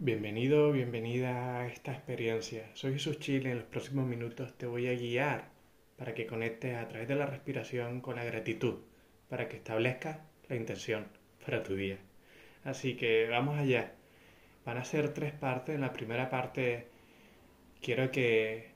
Bienvenido, bienvenida a esta experiencia. Soy Jesús Chile. En los próximos minutos te voy a guiar para que conectes a través de la respiración con la gratitud, para que establezcas la intención para tu día. Así que vamos allá. Van a ser tres partes. En la primera parte quiero que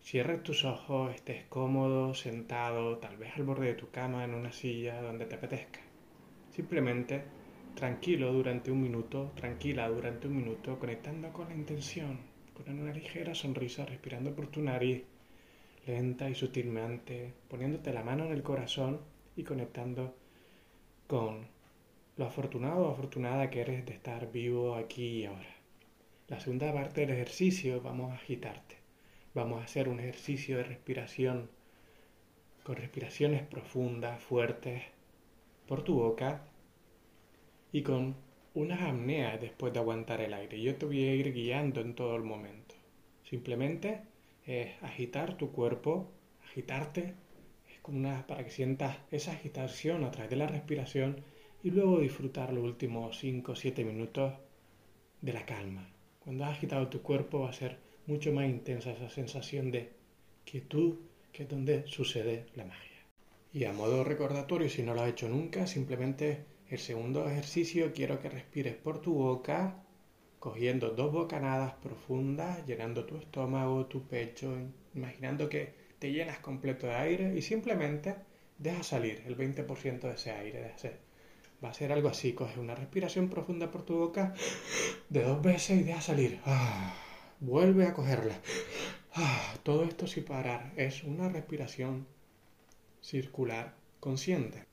cierres tus ojos, estés cómodo, sentado, tal vez al borde de tu cama, en una silla, donde te apetezca. Simplemente tranquilo durante un minuto, tranquila durante un minuto, conectando con la intención, con una ligera sonrisa, respirando por tu nariz, lenta y sutilmente, poniéndote la mano en el corazón y conectando con lo afortunado o afortunada que eres de estar vivo aquí y ahora. La segunda parte del ejercicio vamos a agitarte. Vamos a hacer un ejercicio de respiración con respiraciones profundas, fuertes, por tu boca y con unas apneas después de aguantar el aire. Yo te voy a ir guiando en todo el momento. Simplemente es agitar tu cuerpo, agitarte, es como una, para que sientas esa agitación a través de la respiración y luego disfrutar los últimos 5 o 7 minutos de la calma. Cuando has agitado tu cuerpo va a ser mucho más intensa esa sensación de quietud, que es donde sucede la magia. Y a modo recordatorio, si no lo has hecho nunca, simplemente el segundo ejercicio quiero que respires por tu boca, cogiendo dos bocanadas profundas, llenando tu estómago, tu pecho, imaginando que te llenas completo de aire y simplemente deja salir el 20% de ese aire. Va a ser algo así, coge una respiración profunda por tu boca de dos veces y deja salir. Ah, vuelve a cogerla. Ah, todo esto sin parar. Es una respiración circular consciente.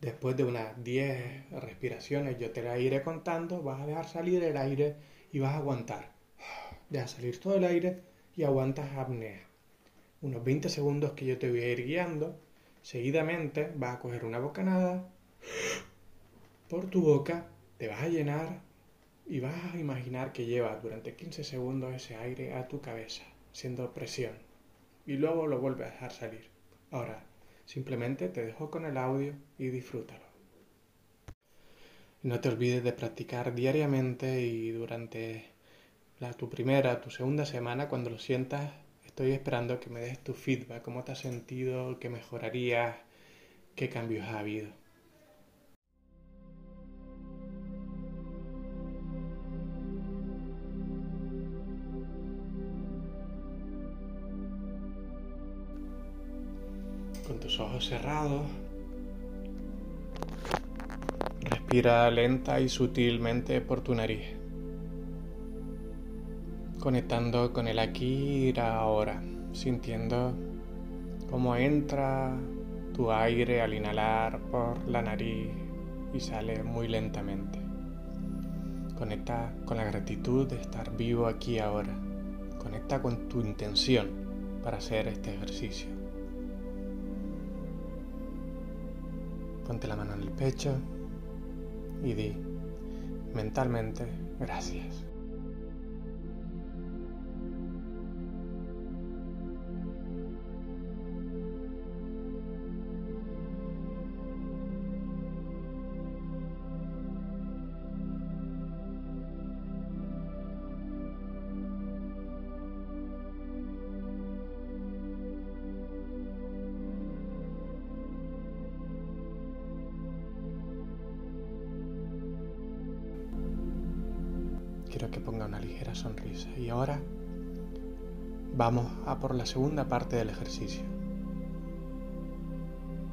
Después de unas 10 respiraciones, yo te la iré contando, vas a dejar salir el aire y vas a aguantar. Deja salir todo el aire y aguantas apnea. Unos 20 segundos que yo te voy a ir guiando. Seguidamente vas a coger una bocanada por tu boca, te vas a llenar y vas a imaginar que llevas durante 15 segundos ese aire a tu cabeza, siendo presión. Y luego lo vuelves a dejar salir. Ahora, Simplemente te dejo con el audio y disfrútalo. No te olvides de practicar diariamente y durante la, tu primera, tu segunda semana, cuando lo sientas, estoy esperando que me des tu feedback, cómo te has sentido, qué mejorarías, qué cambios ha habido. Ojos cerrados. Respira lenta y sutilmente por tu nariz, conectando con el aquí y ahora, sintiendo cómo entra tu aire al inhalar por la nariz y sale muy lentamente. Conecta con la gratitud de estar vivo aquí ahora. Conecta con tu intención para hacer este ejercicio. Ponte la mano en el pecho y di mentalmente gracias. Que ponga una ligera sonrisa. Y ahora vamos a por la segunda parte del ejercicio.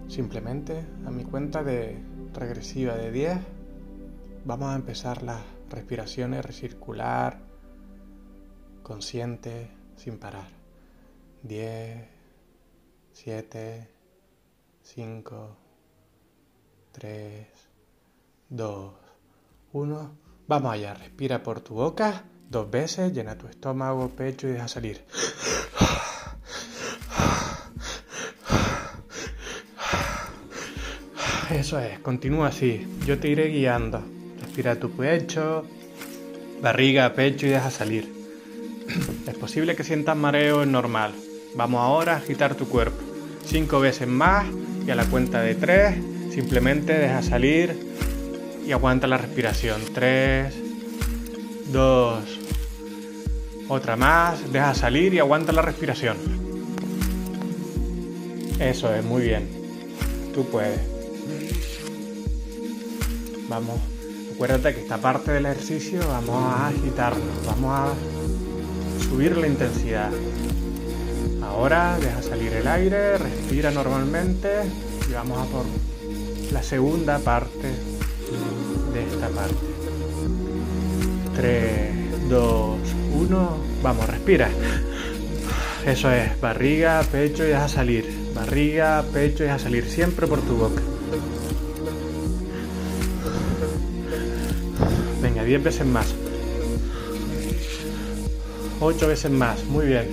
Simplemente a mi cuenta de regresiva de 10 vamos a empezar las respiraciones recircular, consciente, sin parar. 10, 7, 5, 3, 2, 1. Vamos allá, respira por tu boca dos veces, llena tu estómago, pecho y deja salir. Eso es, continúa así, yo te iré guiando. Respira tu pecho, barriga, pecho y deja salir. Es posible que sientas mareo, es normal. Vamos ahora a agitar tu cuerpo. Cinco veces más y a la cuenta de tres simplemente deja salir y aguanta la respiración. 3, dos. Otra más, deja salir y aguanta la respiración. Eso es, muy bien. Tú puedes. Vamos, acuérdate que esta parte del ejercicio vamos a agitarnos, vamos a subir la intensidad. Ahora deja salir el aire, respira normalmente y vamos a por la segunda parte esta parte. 3, 2, 1, vamos, respira. Eso es, barriga, pecho y deja salir. Barriga, pecho y deja salir, siempre por tu boca. Venga, 10 veces más. 8 veces más, muy bien.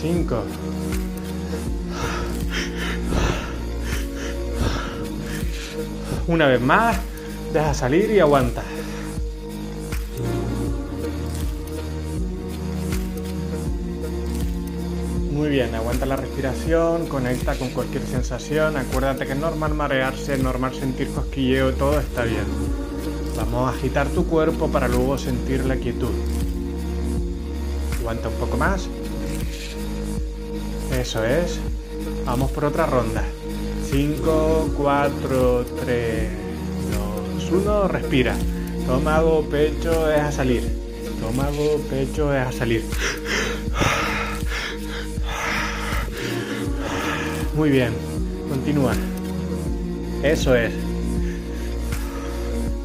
5. Una vez más, deja salir y aguanta. Muy bien, aguanta la respiración, conecta con cualquier sensación. Acuérdate que es normal marearse, es normal sentir cosquilleo, todo está bien. Vamos a agitar tu cuerpo para luego sentir la quietud. Aguanta un poco más. Eso es. Vamos por otra ronda. 5, 4, 3, 2, 1. Respira. Estómago, pecho, deja salir. Estómago, pecho, deja salir. Muy bien. Continúa. Eso es.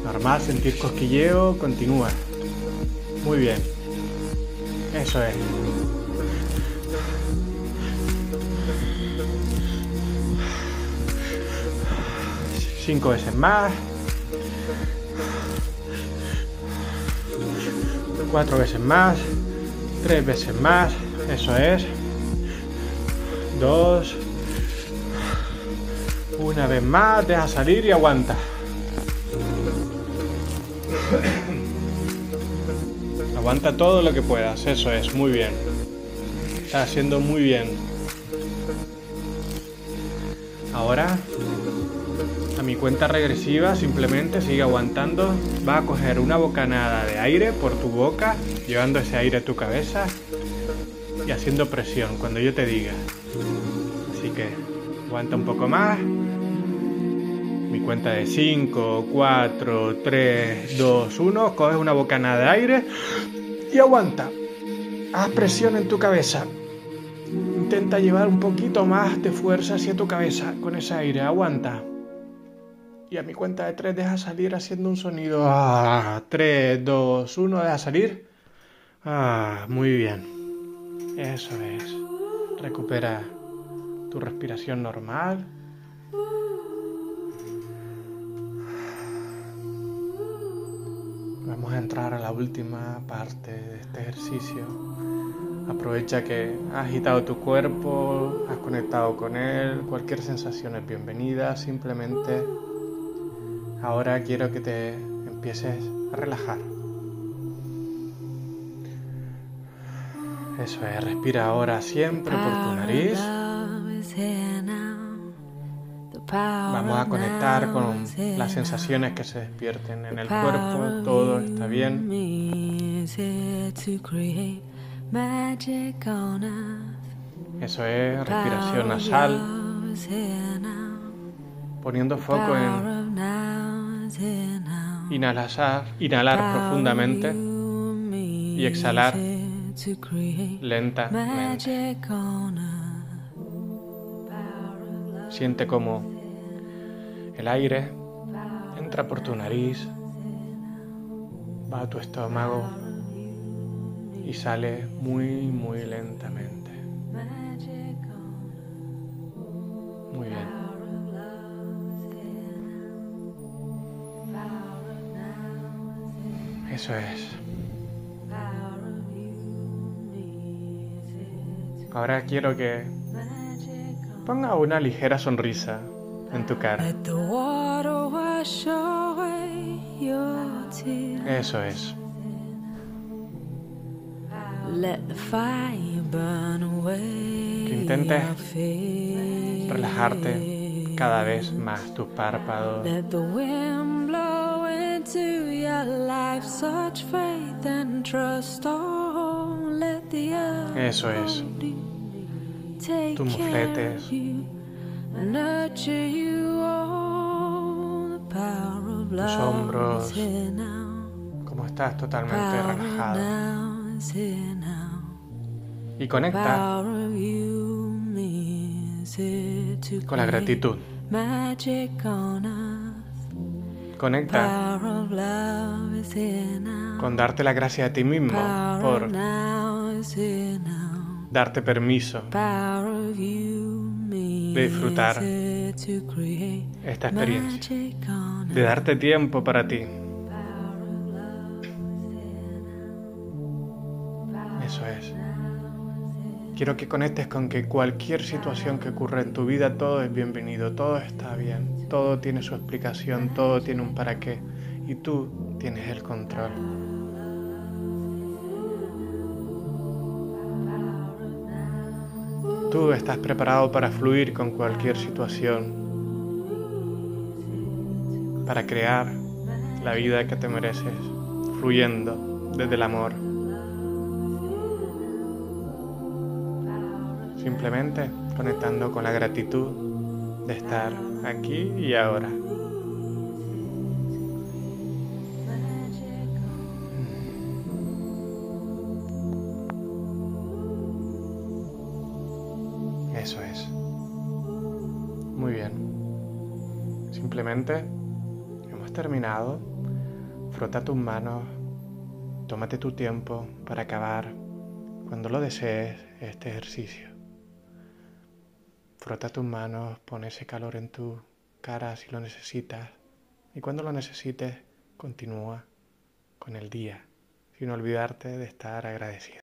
Normal, sentir cosquilleo, continúa. Muy bien. Eso es. Cinco veces más. Cuatro veces más. Tres veces más. Eso es. Dos. Una vez más. Deja salir y aguanta. Aguanta todo lo que puedas, eso es, muy bien. Estás haciendo muy bien. Ahora, mi cuenta regresiva, simplemente sigue aguantando. Va a coger una bocanada de aire por tu boca, llevando ese aire a tu cabeza y haciendo presión cuando yo te diga. Así que aguanta un poco más mi cuenta de 5, 4, 3, 2, 1, coges una bocanada de aire y aguanta. Haz presión en tu cabeza. Intenta llevar un poquito más de fuerza hacia tu cabeza con ese aire. Aguanta. Y a mi cuenta de 3 deja salir haciendo un sonido. Ah, 3, 2, 1, deja salir. Ah, muy bien. Eso es. Recupera tu respiración normal. Vamos a entrar a la última parte de este ejercicio. Aprovecha que has agitado tu cuerpo, has conectado con él, cualquier sensación es bienvenida, simplemente ahora quiero que te empieces a relajar. Eso es, respira ahora siempre por tu nariz. Vamos a conectar con las sensaciones que se despierten en el cuerpo, todo está bien. Eso es respiración nasal, poniendo foco en inhalar, inhalar profundamente y exhalar lentamente. Siente como el aire entra por tu nariz, va a tu estómago y sale muy, muy lentamente. Muy bien. Eso es. Ahora quiero que ponga una ligera sonrisa en tu cara. Eso es. Que intentes relajarte cada vez más tus párpados. Eso es. Tus mofletes. Tus hombros. Como estás totalmente relajado. Y conecta con la gratitud. Conecta con darte la gracia a ti mismo por darte permiso de disfrutar esta experiencia, de darte tiempo para ti. Eso es. Quiero que conectes con que cualquier situación que ocurra en tu vida, todo es bienvenido, todo está bien, todo tiene su explicación, todo tiene un para qué y tú tienes el control. Tú estás preparado para fluir con cualquier situación, para crear la vida que te mereces, fluyendo desde el amor. simplemente conectando con la gratitud de estar aquí y ahora. Hemos terminado. Frota tus manos. Tómate tu tiempo para acabar cuando lo desees este ejercicio. Frota tus manos, pon ese calor en tu cara si lo necesitas y cuando lo necesites continúa con el día sin olvidarte de estar agradecido.